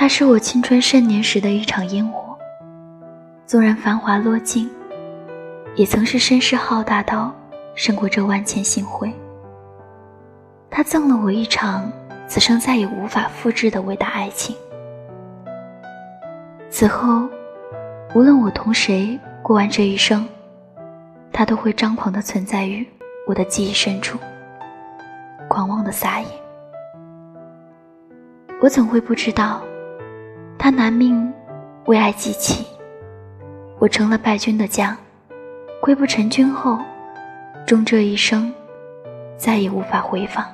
它是我青春盛年时的一场烟火，纵然繁华落尽，也曾是声势浩大到胜过这万千星辉。他赠了我一场此生再也无法复制的伟大爱情。此后，无论我同谁过完这一生，他都会张狂的存在于我的记忆深处，狂妄的撒野。我怎会不知道？他拿命为爱祭旗，我成了败军的将，归不成军后，终这一生，再也无法回放。